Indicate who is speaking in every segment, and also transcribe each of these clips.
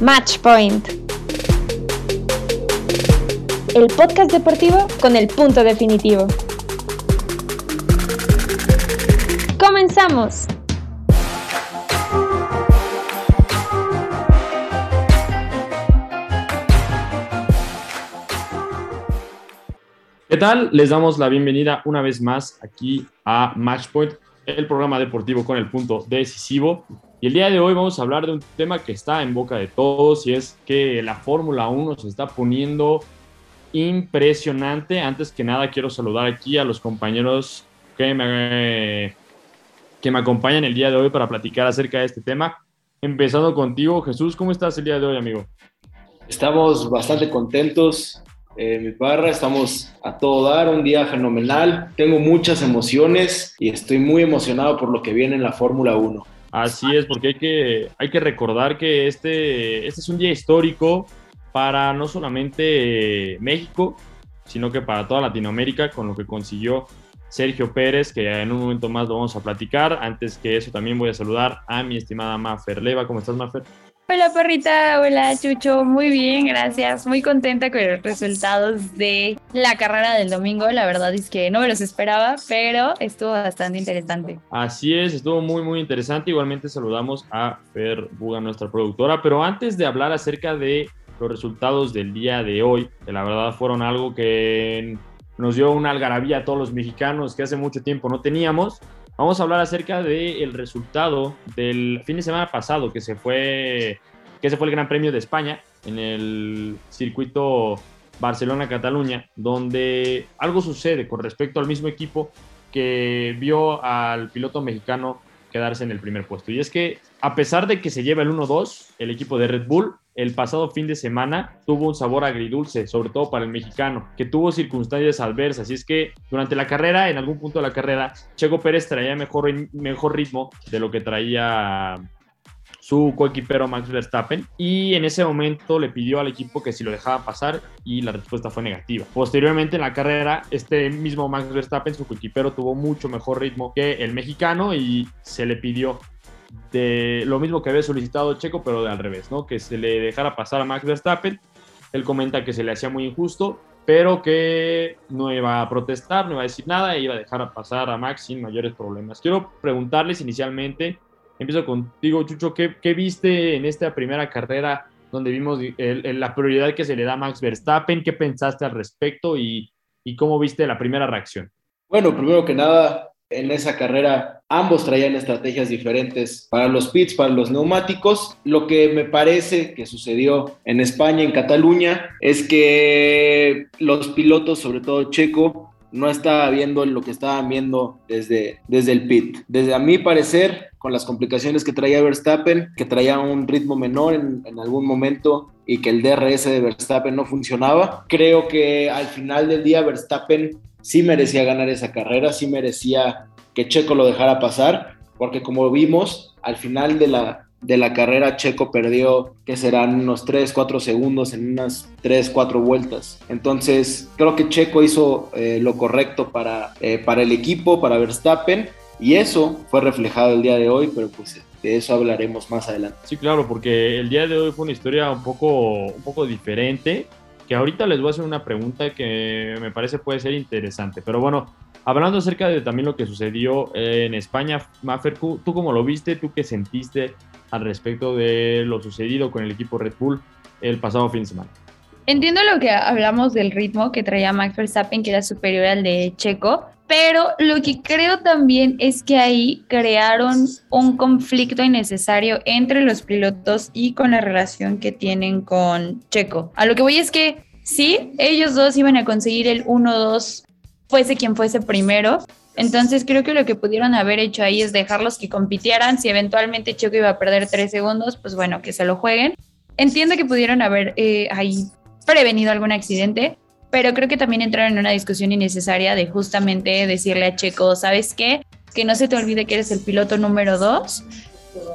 Speaker 1: Match Point. El podcast deportivo con el punto definitivo. ¡Comenzamos!
Speaker 2: ¿Qué tal? Les damos la bienvenida una vez más aquí a Matchpoint, el programa deportivo con el punto decisivo. Y el día de hoy vamos a hablar de un tema que está en boca de todos y es que la Fórmula 1 se está poniendo impresionante. Antes que nada quiero saludar aquí a los compañeros que me, que me acompañan el día de hoy para platicar acerca de este tema. Empezando contigo, Jesús, ¿cómo estás el día de hoy, amigo?
Speaker 3: Estamos bastante contentos, eh, mi parra, estamos a todo dar, un día fenomenal, tengo muchas emociones y estoy muy emocionado por lo que viene en la Fórmula 1.
Speaker 2: Así es, porque hay que, hay que recordar que este, este es un día histórico para no solamente México, sino que para toda Latinoamérica, con lo que consiguió Sergio Pérez, que en un momento más lo vamos a platicar. Antes que eso, también voy a saludar a mi estimada Mafer Leva. ¿Cómo estás, Mafer?
Speaker 4: Hola perrita, hola Chucho, muy bien, gracias. Muy contenta con los resultados de la carrera del domingo. La verdad es que no me los esperaba, pero estuvo bastante interesante.
Speaker 2: Así es, estuvo muy, muy interesante. Igualmente saludamos a Fer Buga, nuestra productora. Pero antes de hablar acerca de los resultados del día de hoy, que la verdad fueron algo que nos dio una algarabía a todos los mexicanos que hace mucho tiempo no teníamos. Vamos a hablar acerca del resultado del fin de semana pasado, que se fue, que se fue el Gran Premio de España en el circuito Barcelona-Cataluña, donde algo sucede con respecto al mismo equipo que vio al piloto mexicano quedarse en el primer puesto. Y es que a pesar de que se lleva el 1-2, el equipo de Red Bull el pasado fin de semana tuvo un sabor agridulce, sobre todo para el mexicano, que tuvo circunstancias adversas. Y es que durante la carrera, en algún punto de la carrera, Checo Pérez traía mejor, mejor ritmo de lo que traía su coequipero Max Verstappen y en ese momento le pidió al equipo que si lo dejaba pasar y la respuesta fue negativa. Posteriormente en la carrera, este mismo Max Verstappen, su coequipero, tuvo mucho mejor ritmo que el mexicano y se le pidió de lo mismo que había solicitado Checo, pero de al revés, ¿no? Que se le dejara pasar a Max Verstappen. Él comenta que se le hacía muy injusto, pero que no iba a protestar, no iba a decir nada e iba a dejar pasar a Max sin mayores problemas. Quiero preguntarles inicialmente, empiezo contigo, Chucho, ¿qué, viste en esta primera carrera donde vimos la prioridad que se le da a Max Verstappen? ¿Qué pensaste al respecto y, y cómo viste la primera reacción?
Speaker 3: Bueno, primero que nada, en esa carrera ambos traían estrategias diferentes para los pits, para los neumáticos. Lo que me parece que sucedió en España, en Cataluña, es que los pilotos, sobre todo Checo, no estaba viendo lo que estaban viendo desde, desde el pit. Desde a mi parecer, con las complicaciones que traía Verstappen, que traía un ritmo menor en, en, algún momento y que el DRS de Verstappen no funcionaba, creo que al final del día Verstappen sí merecía ganar esa carrera, sí merecía que Checo lo dejara pasar, porque como vimos, al final de la, de la carrera Checo perdió, que serán unos 3, 4 segundos en unas 3, 4 vueltas. Entonces, creo que Checo hizo eh, lo correcto para, eh, para el equipo, para Verstappen, y eso fue reflejado el día de hoy, pero pues de eso hablaremos más adelante.
Speaker 2: Sí, claro, porque el día de hoy fue una historia un poco, un poco diferente que ahorita les voy a hacer una pregunta que me parece puede ser interesante. Pero bueno, hablando acerca de también lo que sucedió en España, Mafer, ¿tú cómo lo viste? ¿Tú qué sentiste al respecto de lo sucedido con el equipo Red Bull el pasado fin de semana?
Speaker 4: Entiendo lo que hablamos del ritmo que traía Max Verstappen, que era superior al de Checo, pero lo que creo también es que ahí crearon un conflicto innecesario entre los pilotos y con la relación que tienen con Checo. A lo que voy es que sí, ellos dos iban a conseguir el 1-2, fuese quien fuese primero. Entonces creo que lo que pudieron haber hecho ahí es dejarlos que compitieran. Si eventualmente Checo iba a perder tres segundos, pues bueno, que se lo jueguen. Entiendo que pudieron haber eh, ahí prevenido algún accidente, pero creo que también entraron en una discusión innecesaria de justamente decirle a Checo, ¿sabes qué? Que no se te olvide que eres el piloto número dos.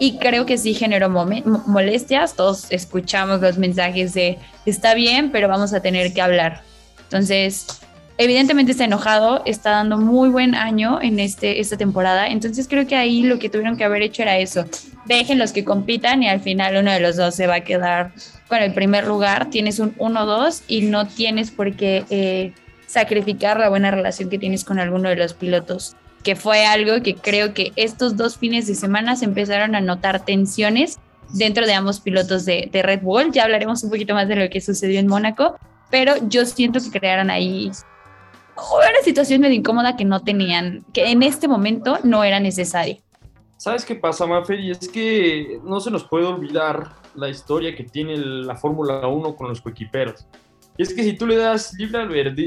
Speaker 4: Y creo que sí generó molestias. Todos escuchamos los mensajes de está bien, pero vamos a tener que hablar. Entonces, evidentemente está enojado, está dando muy buen año en este, esta temporada, entonces creo que ahí lo que tuvieron que haber hecho era eso, dejen los que compitan y al final uno de los dos se va a quedar con el primer lugar, tienes un 1-2 y no tienes por qué eh, sacrificar la buena relación que tienes con alguno de los pilotos, que fue algo que creo que estos dos fines de semana se empezaron a notar tensiones dentro de ambos pilotos de, de Red Bull, ya hablaremos un poquito más de lo que sucedió en Mónaco, pero yo siento que crearon ahí una situación medio incómoda que no tenían, que en este momento no era necesario.
Speaker 2: ¿Sabes qué pasa, Mafer? Y es que no se nos puede olvidar la historia que tiene la Fórmula 1 con los coequiperos. Y es que si tú le das libre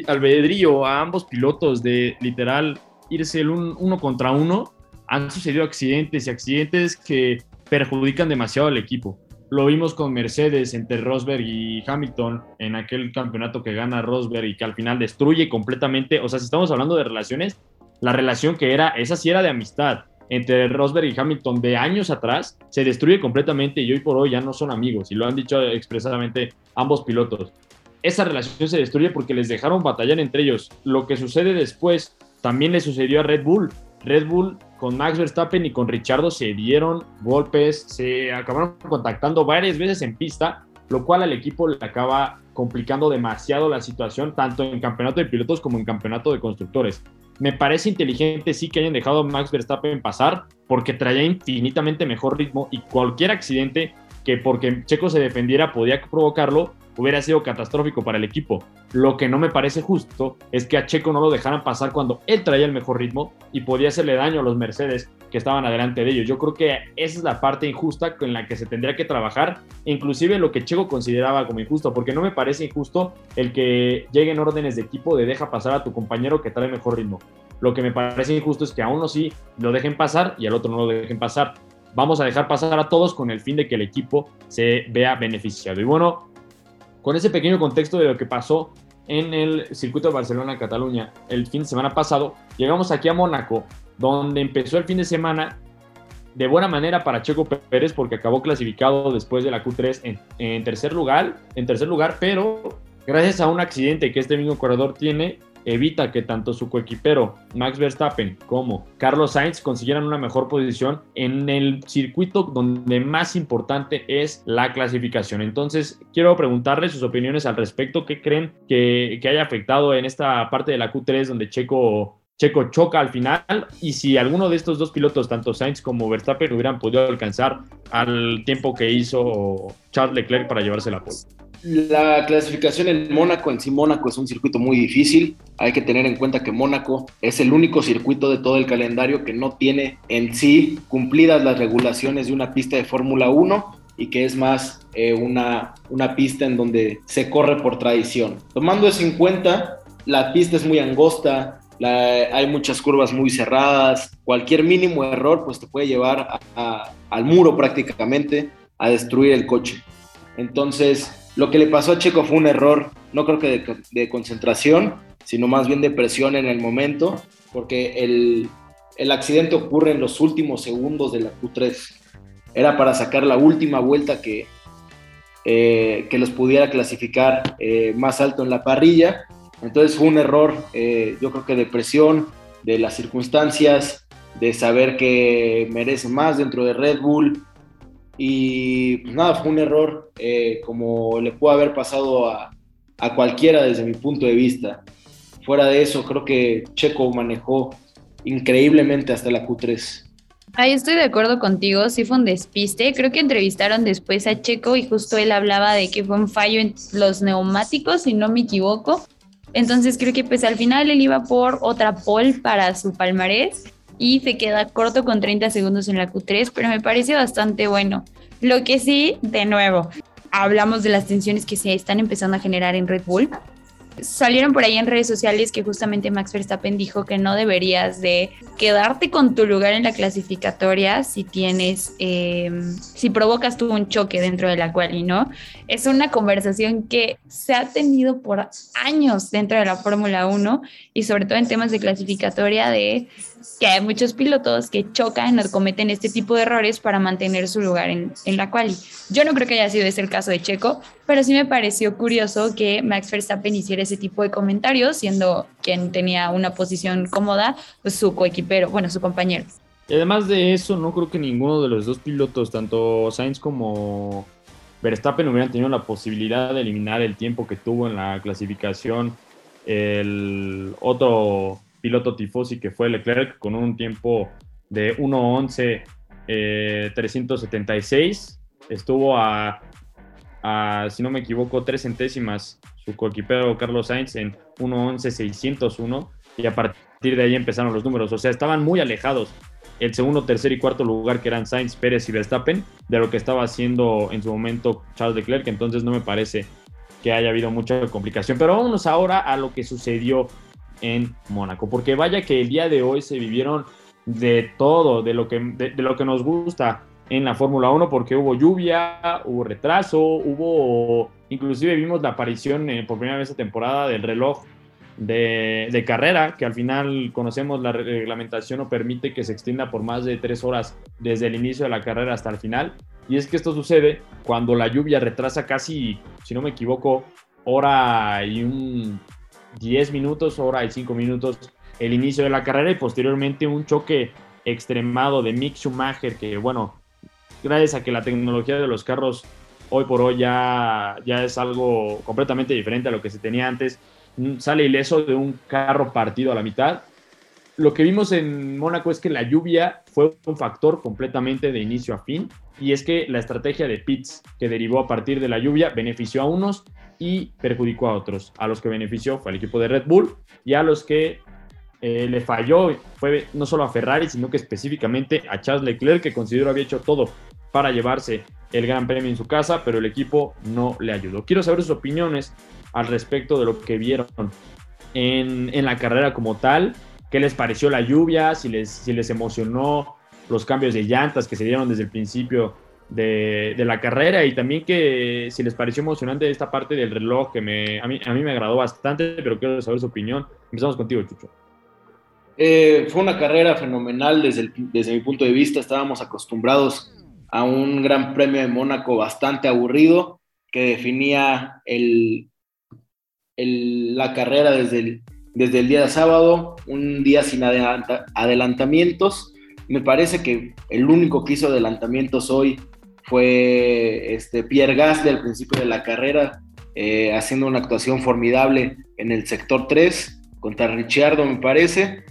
Speaker 2: albedrío a ambos pilotos de literal irse el uno contra uno, han sucedido accidentes y accidentes que perjudican demasiado al equipo. Lo vimos con Mercedes entre Rosberg y Hamilton en aquel campeonato que gana Rosberg y que al final destruye completamente. O sea, si estamos hablando de relaciones, la relación que era, esa sí era de amistad entre Rosberg y Hamilton de años atrás, se destruye completamente y hoy por hoy ya no son amigos. Y lo han dicho expresamente ambos pilotos. Esa relación se destruye porque les dejaron batallar entre ellos. Lo que sucede después también le sucedió a Red Bull. Red Bull con Max Verstappen y con Richardo se dieron golpes, se acabaron contactando varias veces en pista, lo cual al equipo le acaba complicando demasiado la situación, tanto en campeonato de pilotos como en campeonato de constructores. Me parece inteligente sí que hayan dejado a Max Verstappen pasar porque traía infinitamente mejor ritmo y cualquier accidente que porque Checo se defendiera podía provocarlo, hubiera sido catastrófico para el equipo. Lo que no me parece justo es que a Checo no lo dejaran pasar cuando él traía el mejor ritmo y podía hacerle daño a los Mercedes que estaban adelante de ellos. Yo creo que esa es la parte injusta con la que se tendría que trabajar, inclusive lo que Checo consideraba como injusto, porque no me parece injusto el que lleguen órdenes de equipo de deja pasar a tu compañero que trae mejor ritmo. Lo que me parece injusto es que a uno sí lo dejen pasar y al otro no lo dejen pasar. Vamos a dejar pasar a todos con el fin de que el equipo se vea beneficiado. Y bueno, con ese pequeño contexto de lo que pasó en el circuito de Barcelona-Cataluña el fin de semana pasado, llegamos aquí a Mónaco, donde empezó el fin de semana de buena manera para Checo Pérez porque acabó clasificado después de la Q3 en, tercer lugar, en tercer lugar, pero gracias a un accidente que este mismo corredor tiene, evita que tanto su coequipero Max Verstappen como Carlos Sainz consiguieran una mejor posición en el circuito donde más importante es la clasificación. Entonces, quiero preguntarles sus opiniones al respecto. ¿Qué creen que, que haya afectado en esta parte de la Q3 donde Checo Checo choca al final y si alguno de estos dos pilotos, tanto Sainz como Verstappen, hubieran podido alcanzar al tiempo que hizo Charles Leclerc para llevarse la pole.
Speaker 3: La clasificación en Mónaco, en sí Mónaco es un circuito muy difícil. Hay que tener en cuenta que Mónaco es el único circuito de todo el calendario que no tiene en sí cumplidas las regulaciones de una pista de Fórmula 1 y que es más eh, una, una pista en donde se corre por tradición. Tomando eso en cuenta, la pista es muy angosta, hay muchas curvas muy cerradas, cualquier mínimo error pues te puede llevar al muro prácticamente a destruir el coche. Entonces, lo que le pasó a Checo fue un error, no creo que de, concentración, sino más bien de presión en el momento, porque el, accidente ocurre en los últimos segundos de la Q3. Era para sacar la última vuelta que, eh, que los pudiera clasificar eh, más alto en la parrilla entonces fue un error, eh, yo creo que de presión, de las circunstancias, de saber que merece más dentro de Red Bull. Y pues nada, fue un error eh, como le puede haber pasado a, a cualquiera desde mi punto de vista. Fuera de eso, creo que Checo manejó increíblemente hasta la Q3.
Speaker 4: Ahí estoy de acuerdo contigo, sí fue un despiste. Creo que entrevistaron después a Checo y justo él hablaba de que fue un fallo en los neumáticos, si no me equivoco. Entonces creo que pues al final él iba por otra pole para su palmarés y se queda corto con 30 segundos en la Q3, pero me parece bastante bueno. Lo que sí, de nuevo, hablamos de las tensiones que se están empezando a generar en Red Bull salieron por ahí en redes sociales que justamente Max Verstappen dijo que no deberías de quedarte con tu lugar en la clasificatoria si tienes, eh, si provocas tú un choque dentro de la cual y no. Es una conversación que se ha tenido por años dentro de la Fórmula 1 y sobre todo en temas de clasificatoria de que hay muchos pilotos que chocan o cometen este tipo de errores para mantener su lugar en, en la quali. Yo no creo que haya sido ese el caso de Checo, pero sí me pareció curioso que Max Verstappen hiciera ese tipo de comentarios, siendo quien tenía una posición cómoda, pues su coequipero, bueno, su compañero.
Speaker 2: Y además de eso, no creo que ninguno de los dos pilotos, tanto Sainz como Verstappen, hubieran tenido la posibilidad de eliminar el tiempo que tuvo en la clasificación el otro piloto tifosi que fue Leclerc con un tiempo de 1.11 376. Eh, Estuvo a, a, si no me equivoco, tres centésimas su coequipero Carlos Sainz en 1.11 601 y a partir de ahí empezaron los números. O sea, estaban muy alejados el segundo, tercer y cuarto lugar que eran Sainz, Pérez y Verstappen de lo que estaba haciendo en su momento Charles Leclerc. Entonces no me parece que haya habido mucha complicación. Pero vámonos ahora a lo que sucedió en Mónaco, porque vaya que el día de hoy se vivieron de todo, de lo que, de, lo que nos gusta en la Fórmula 1, porque hubo lluvia, hubo retraso, hubo, inclusive vimos la aparición eh, por primera vez esta temporada del reloj de, de, carrera, que al final conocemos la reglamentación no permite que se extienda por más de tres horas desde el inicio de la carrera hasta el final. Y es que esto sucede cuando la lluvia retrasa casi, si no me equivoco, hora y un 10 minutos, hora y 5 minutos el inicio de la carrera y posteriormente un choque extremado de Mick Schumacher que bueno, gracias a que la tecnología de los carros hoy por hoy ya, ya es algo completamente diferente a lo que se tenía antes, mm, sale ileso de un carro partido a la mitad. Lo que vimos en Mónaco es que la lluvia fue un factor completamente de inicio a fin y es que la estrategia de pits que derivó a partir de la lluvia benefició a unos y perjudicó a otros. A los que benefició fue el equipo de Red Bull y a los que eh, le falló fue no solo a Ferrari, sino que específicamente a Charles Leclerc, que considero había hecho todo para llevarse el Gran Premio en su casa, pero el equipo no le ayudó. Quiero saber sus opiniones al respecto de lo que vieron en, en la carrera como tal. ¿Qué les pareció la lluvia? Si les, si les emocionó los cambios de llantas que se dieron desde el principio de, de, la carrera y también que si les pareció emocionante esta parte del reloj que me, a, mí, a mí me agradó bastante, pero quiero saber su opinión. Empezamos contigo, Chucho.
Speaker 3: Eh, fue una carrera fenomenal desde, el, desde mi punto de vista. Estábamos acostumbrados a un gran premio de Mónaco bastante aburrido que definía el, el, la carrera desde el, desde el día de sábado, un día sin adelanta, adelantamientos. Me parece que el único que hizo adelantamientos hoy fue este Pierre Gasly al principio de la carrera, eh, haciendo una actuación formidable en el sector 3 contra Ricciardo, me parece,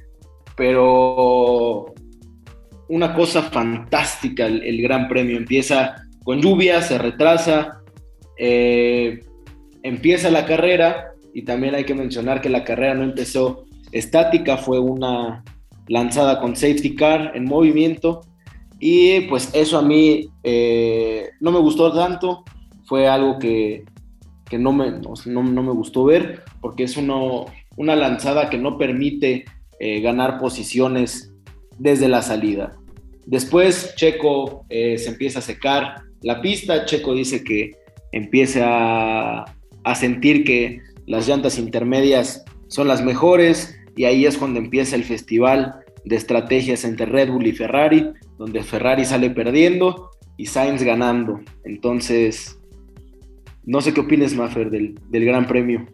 Speaker 3: pero una cosa fantástica el, Gran Premio. Empieza con lluvia, se retrasa, eh, empieza la carrera. Y también hay que mencionar que la carrera no empezó estática, fue una lanzada con safety car en movimiento y pues eso a mí eh, no me gustó tanto, fue algo que, que no, me, no, no, me gustó ver, porque es una lanzada que no permite eh, ganar posiciones desde la salida. Después Checo eh, se empieza a secar la pista, Checo dice que empieza a, a sentir que las llantas intermedias son las mejores y ahí es cuando empieza el festival de estrategias entre Red Bull y Ferrari, donde Ferrari sale perdiendo y Sainz ganando. Entonces, no sé qué opines, Maffer, del, del Gran Premio.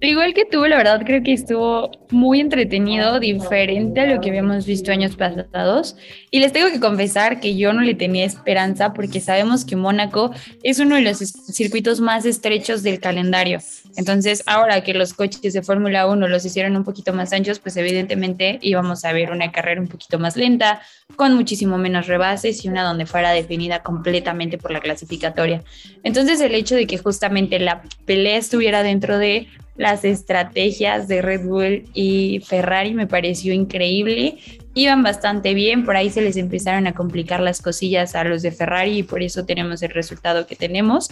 Speaker 4: Igual que tú, la verdad creo que estuvo muy entretenido, diferente a lo que habíamos visto años pasados. Y les tengo que confesar que yo no le tenía esperanza porque sabemos que Mónaco es uno de los circuitos más estrechos del calendario. Entonces, ahora que los coches de Fórmula 1 los hicieron un poquito más anchos, pues evidentemente íbamos a ver una carrera un poquito más lenta, con muchísimo menos rebases y una donde fuera definida completamente por la clasificatoria. Entonces, el hecho de que justamente la pelea estuviera dentro de las estrategias de Red Bull y Ferrari me pareció increíble. Iban bastante bien, por ahí se les empezaron a complicar las cosillas a los de Ferrari y por eso tenemos el resultado que tenemos.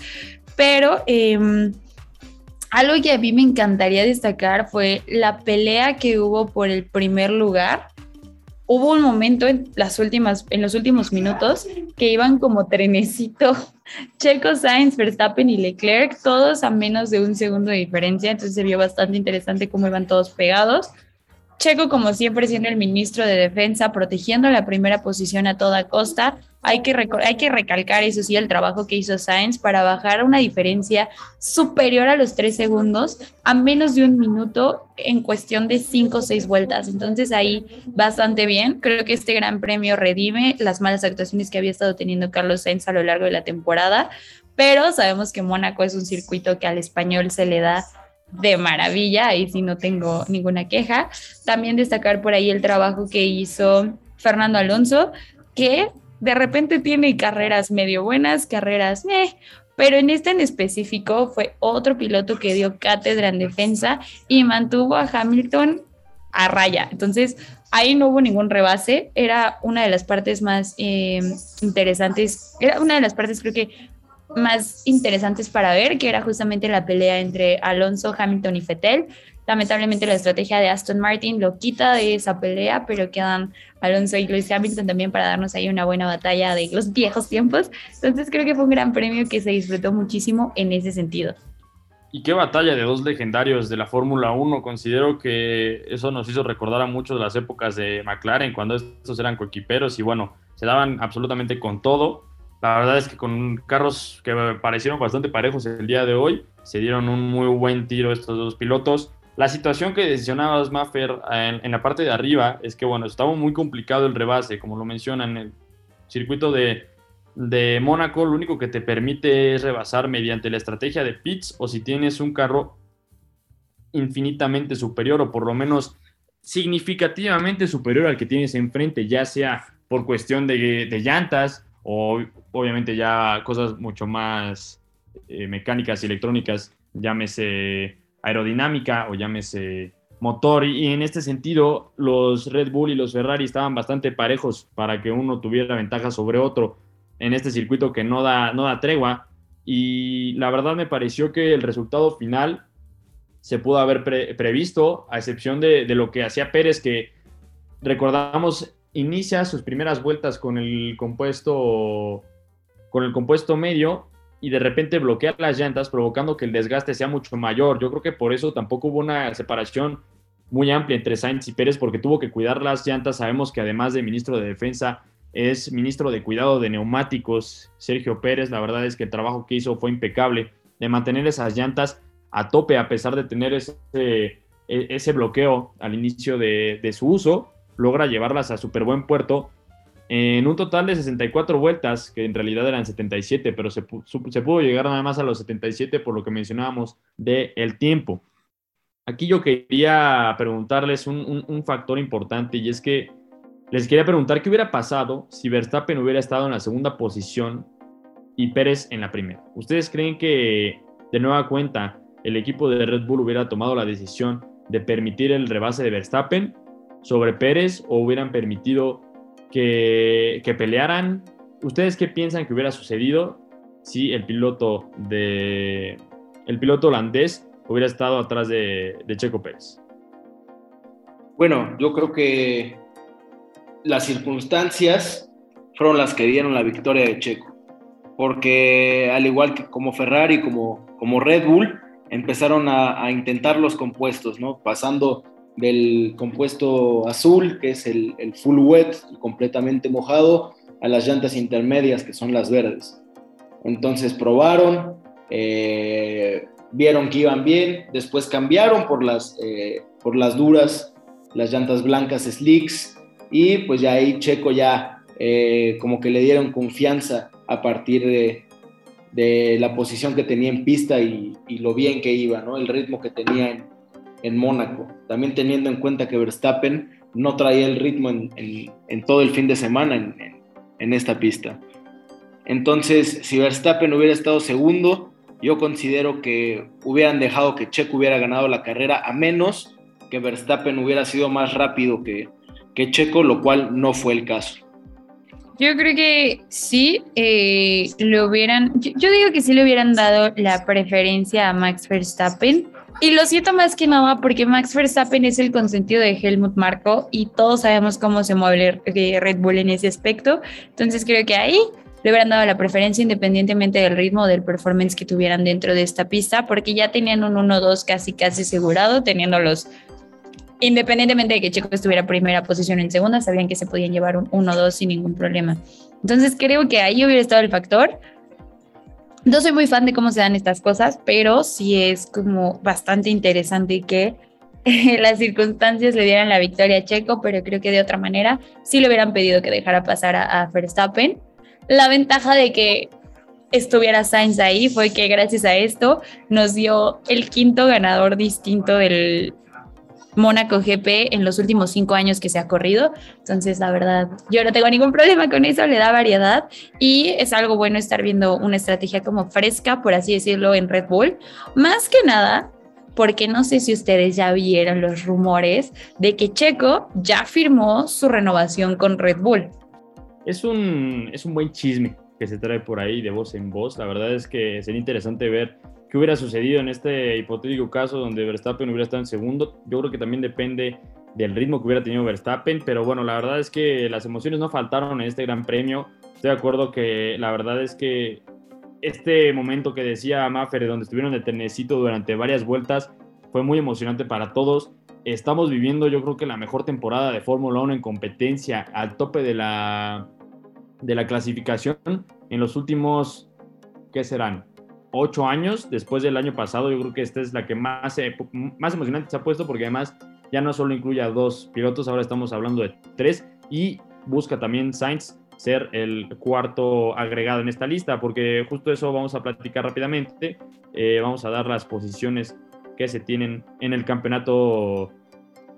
Speaker 4: Pero eh, algo que a mí me encantaría destacar fue la pelea que hubo por el primer lugar hubo un momento en, las últimas, en los últimos minutos que iban como trenecito Checo, Sainz, Verstappen y Leclerc, todos a menos de un segundo de diferencia, entonces se vio bastante interesante cómo iban todos pegados. Checo, como siempre, siendo el ministro de Defensa, protegiendo la primera posición a toda costa. Hay que, hay que recalcar, eso sí, el trabajo que hizo Sainz para bajar una diferencia superior a los tres segundos a menos de un minuto en cuestión de cinco o seis vueltas. Entonces ahí bastante bien. Creo que este gran premio redime las malas actuaciones que había estado teniendo Carlos Sainz a lo largo de la temporada, pero sabemos que Mónaco es un circuito que al español se le da de maravilla, ahí sí no tengo ninguna queja. También destacar por ahí el trabajo que hizo Fernando Alonso, que de repente tiene carreras medio buenas, carreras pero en este en específico fue otro piloto que dio cátedra en defensa y mantuvo a Hamilton a raya. Entonces, ahí no hubo ningún rebase, era una de las partes más eh, interesantes, era una de las partes creo que más interesantes para ver, que era justamente la pelea entre Alonso, Hamilton y Fettel. Lamentablemente la estrategia de Aston Martin lo quita de esa pelea, pero quedan Alonso y Lewis Hamilton también para darnos ahí una buena batalla de los viejos tiempos. Entonces creo que fue un gran premio que se disfrutó muchísimo en ese sentido.
Speaker 2: Y qué batalla de dos legendarios de la Fórmula 1. Considero que eso nos hizo recordar a muchos de las épocas de McLaren, cuando estos eran coequiperos y bueno, se daban absolutamente con todo. La verdad es que con carros que parecieron bastante parejos el día de hoy, se dieron un muy buen tiro estos dos pilotos. La situación que decisionabas, Maffer, en, en la parte de arriba es que, bueno, estaba muy complicado el rebase, como lo mencionan, el circuito de, de Mónaco lo único que te permite es rebasar mediante la estrategia de pits o si tienes un carro infinitamente superior o por lo menos significativamente superior al que tienes enfrente, ya sea por cuestión de, de llantas, o obviamente ya cosas mucho más eh, mecánicas y electrónicas, llámese aerodinámica o llámese motor. Y, en este sentido, los Red Bull y los Ferrari estaban bastante parejos para que uno tuviera ventaja sobre otro en este circuito que no da, no da tregua. Y la verdad me pareció que el resultado final se pudo haber previsto, a excepción de, de lo que hacía Pérez, que recordamos inicia sus primeras vueltas con el compuesto con el compuesto medio y de repente bloquea las llantas provocando que el desgaste sea mucho mayor. Yo creo que por eso tampoco hubo una separación muy amplia entre Sainz y Pérez porque tuvo que cuidar las llantas. Sabemos que además de ministro de Defensa es ministro de Cuidado de Neumáticos, Sergio Pérez. La verdad es que el trabajo que hizo fue impecable de mantener esas llantas a tope a pesar de tener ese, e, ese bloqueo al inicio de, de su uso logra llevarlas a súper buen puerto en un total de 64 vueltas, que en realidad eran 77, pero se, pudo llegar nada más a los 77 por lo que mencionábamos del el tiempo. Aquí yo quería preguntarles un, un, factor importante y es que les quería preguntar qué hubiera pasado si Verstappen hubiera estado en la segunda posición y Pérez en la primera. ¿Ustedes creen que de nueva cuenta el equipo de Red Bull hubiera tomado la decisión de permitir el rebase de Verstappen sobre Pérez o hubieran permitido que, pelearan. ¿Ustedes qué piensan que hubiera sucedido si el piloto de el piloto holandés hubiera estado atrás de, Checo Pérez?
Speaker 3: Bueno, yo creo que las circunstancias fueron las que dieron la victoria de Checo, porque al igual que como Ferrari, como, como Red Bull, empezaron a, a intentar los compuestos, ¿no? Pasando del compuesto azul, que es el, full wet, completamente mojado, a las llantas intermedias, que son las verdes. Entonces probaron, eh, vieron que iban bien, después cambiaron por las, eh, por las duras, las llantas blancas slicks, y pues ya ahí Checo ya eh, como que le dieron confianza a partir de, de, la posición que tenía en pista y, y, lo bien que iba, ¿no? el ritmo que tenía en, en Mónaco, también teniendo en cuenta que Verstappen no traía el ritmo en, todo el fin de semana en, esta pista. Entonces, si Verstappen hubiera estado segundo, yo considero que hubieran dejado que Checo hubiera ganado la carrera, a menos que Verstappen hubiera sido más rápido que, Checo, lo cual no fue el caso.
Speaker 4: Yo creo que sí, eh, lo hubieran, yo, digo que sí le hubieran dado la preferencia a Max Verstappen, y lo siento más que nada porque Max Verstappen es el consentido de Helmut Marko y todos sabemos cómo se mueve eh, Red Bull en ese aspecto. Entonces creo que ahí le hubieran dado la preferencia independientemente del ritmo o del performance que tuvieran dentro de esta pista, porque ya tenían un 1-2 casi casi asegurado, teniendo los independientemente de que Checo estuviera en primera posición en segunda, sabían que se podían llevar un 1-2 sin ningún problema. Entonces creo que ahí hubiera estado el factor. No soy muy fan de cómo se dan estas cosas, pero sí es como bastante interesante que las circunstancias le dieran la victoria a Checo, pero creo que de otra manera sí le hubieran pedido que dejara pasar a, a Verstappen. La ventaja de que estuviera Sainz ahí fue que gracias a esto nos dio el quinto ganador distinto del Mónaco GP en los últimos cinco años que se ha corrido. Entonces, la verdad, yo no tengo ningún problema con eso, le da variedad y es algo bueno estar viendo una estrategia como fresca, por así decirlo, en Red Bull. Más que nada, porque no sé si ustedes ya vieron los rumores de que Checo ya firmó su renovación con Red Bull.
Speaker 2: Es un, es un buen chisme que se trae por ahí de voz en voz. La verdad es que sería interesante ver qué hubiera sucedido en este hipotético caso donde Verstappen hubiera estado en segundo. Yo creo que también depende del ritmo que hubiera tenido Verstappen, pero bueno, la verdad es que las emociones no faltaron en este gran premio. Estoy de acuerdo que la verdad es que este momento que decía Maffer, donde estuvieron de tenecito durante varias vueltas, fue muy emocionante para todos. Estamos viviendo, yo creo que la mejor temporada de Fórmula 1 en competencia al tope de la, de la clasificación en los últimos, ¿qué serán? Ocho años después del año pasado. Yo creo que esta es la que más, más emocionante se ha puesto porque además ya no solo incluye a dos pilotos, ahora estamos hablando de tres y busca también Sainz ser el cuarto agregado en esta lista, porque justo eso vamos a platicar rápidamente. Eh, vamos a dar las posiciones que se tienen en el campeonato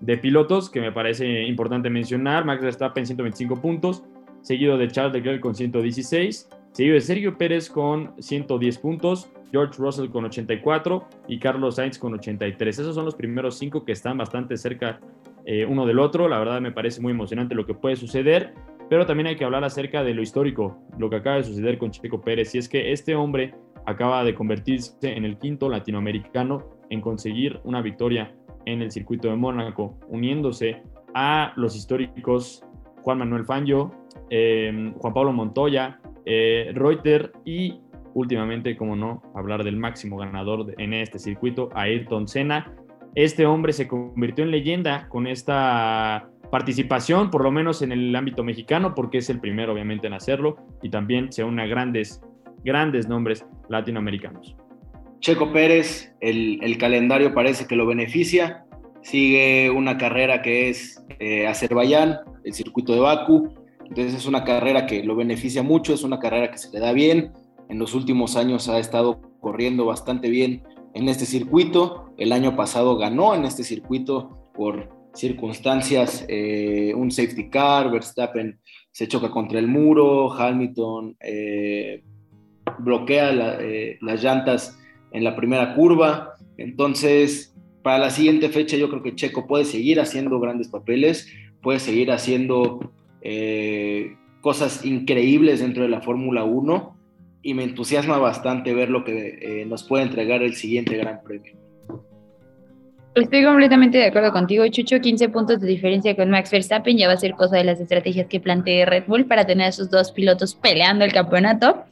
Speaker 2: de pilotos, que me parece importante mencionar. Max Verstappen 125 puntos, seguido de Charles Leclerc con 116, seguido de Sergio Pérez con 110 puntos, George Russell con 84 y Carlos Sainz con 83. Esos son los primeros cinco que están bastante cerca eh, uno del otro. La verdad me parece muy emocionante lo que puede suceder, pero también hay que hablar acerca de lo histórico, lo que acaba de suceder con Checo Pérez. Y es que este hombre acaba de convertirse en el quinto latinoamericano en conseguir una victoria en el circuito de Mónaco, uniéndose a los históricos Juan Manuel Fangio, eh, Juan Pablo Montoya, eh, Reuter y últimamente, como no, hablar del máximo ganador en este circuito, Ayrton Senna. Este hombre se convirtió en leyenda con esta participación, por lo menos en el ámbito mexicano, porque es el primero obviamente en hacerlo y también se une a grandes, grandes nombres latinoamericanos.
Speaker 3: Checo Pérez, el, calendario parece que lo beneficia. Sigue una carrera que es eh, Azerbaiyán, el circuito de Baku. Entonces es una carrera que lo beneficia mucho, es una carrera que se le da bien. En los últimos años ha estado corriendo bastante bien en este circuito. El año pasado ganó en este circuito por circunstancias, eh, un safety car, Verstappen se choca contra el muro, Hamilton eh, bloquea las llantas en la primera curva. Entonces, para la siguiente fecha yo creo que Checo puede seguir haciendo grandes papeles, puede seguir haciendo eh, cosas increíbles dentro de la Fórmula 1 y me entusiasma bastante ver lo que eh, nos puede entregar el siguiente Gran Premio.
Speaker 4: Estoy completamente de acuerdo contigo, Chucho. 15 puntos de diferencia con Max Verstappen ya va a ser cosa de las estrategias que plantee Red Bull para tener a esos dos pilotos peleando el campeonato.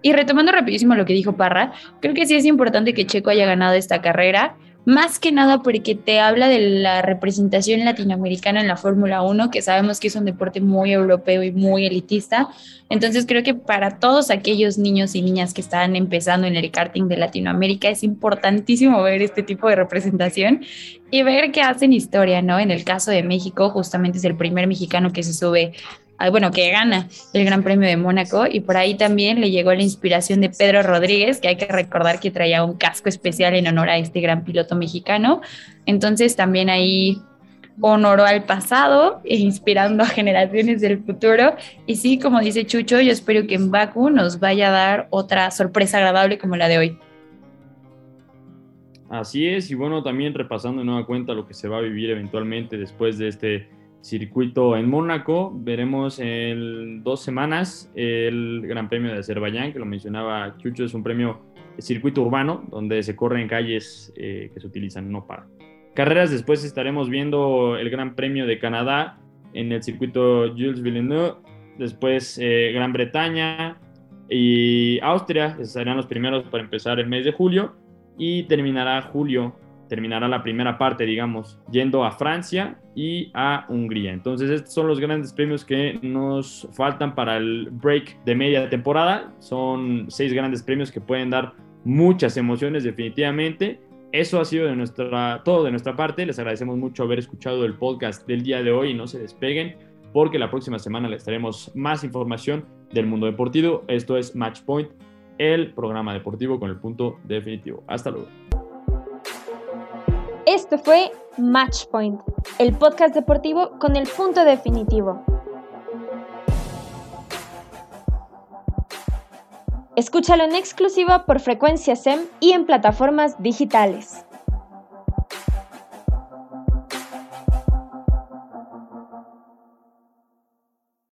Speaker 4: Y retomando rapidísimo lo que dijo Parra, creo que sí es importante que Checo haya ganado esta carrera, más que nada porque te habla de la representación latinoamericana en la Fórmula 1, que sabemos que es un deporte muy europeo y muy elitista. Entonces creo que para todos aquellos niños y niñas que están empezando en el karting de Latinoamérica es importantísimo ver este tipo de representación y ver que hacen historia, ¿no? En el caso de México, justamente es el primer mexicano que se sube bueno, que gana el Gran Premio de Mónaco y por ahí también le llegó la inspiración de Pedro Rodríguez, que hay que recordar que traía un casco especial en honor a este gran piloto mexicano. Entonces también ahí honoró al pasado e inspirando a generaciones del futuro. Y sí, como dice Chucho, yo espero que en Baku nos vaya a dar otra sorpresa agradable como la de hoy.
Speaker 2: Así es, y bueno, también repasando de nueva cuenta lo que se va a vivir eventualmente después de este circuito en Mónaco. Veremos en dos semanas el Gran Premio de Azerbaiyán, que lo mencionaba Chucho, es un premio circuito urbano donde se corren calles eh, que se utilizan no para carreras. Después estaremos viendo el Gran Premio de Canadá en el circuito Jules Villeneuve. Después eh, Gran Bretaña y Austria serán los primeros para empezar el mes de julio y terminará julio terminará la primera parte, digamos, yendo a Francia y a Hungría. Entonces, estos son los grandes premios que nos faltan para el break de media temporada. Son seis grandes premios que pueden dar muchas emociones definitivamente. Eso ha sido de nuestra, todo de nuestra parte. Les agradecemos mucho haber escuchado el podcast del día de hoy y no se despeguen porque la próxima semana les traeremos más información del mundo deportivo. Esto es Match Point, el programa deportivo con el punto definitivo. Hasta luego.
Speaker 1: Esto fue Match Point, el podcast deportivo con el punto definitivo. Escúchalo en exclusiva por frecuencia SEM y en plataformas digitales.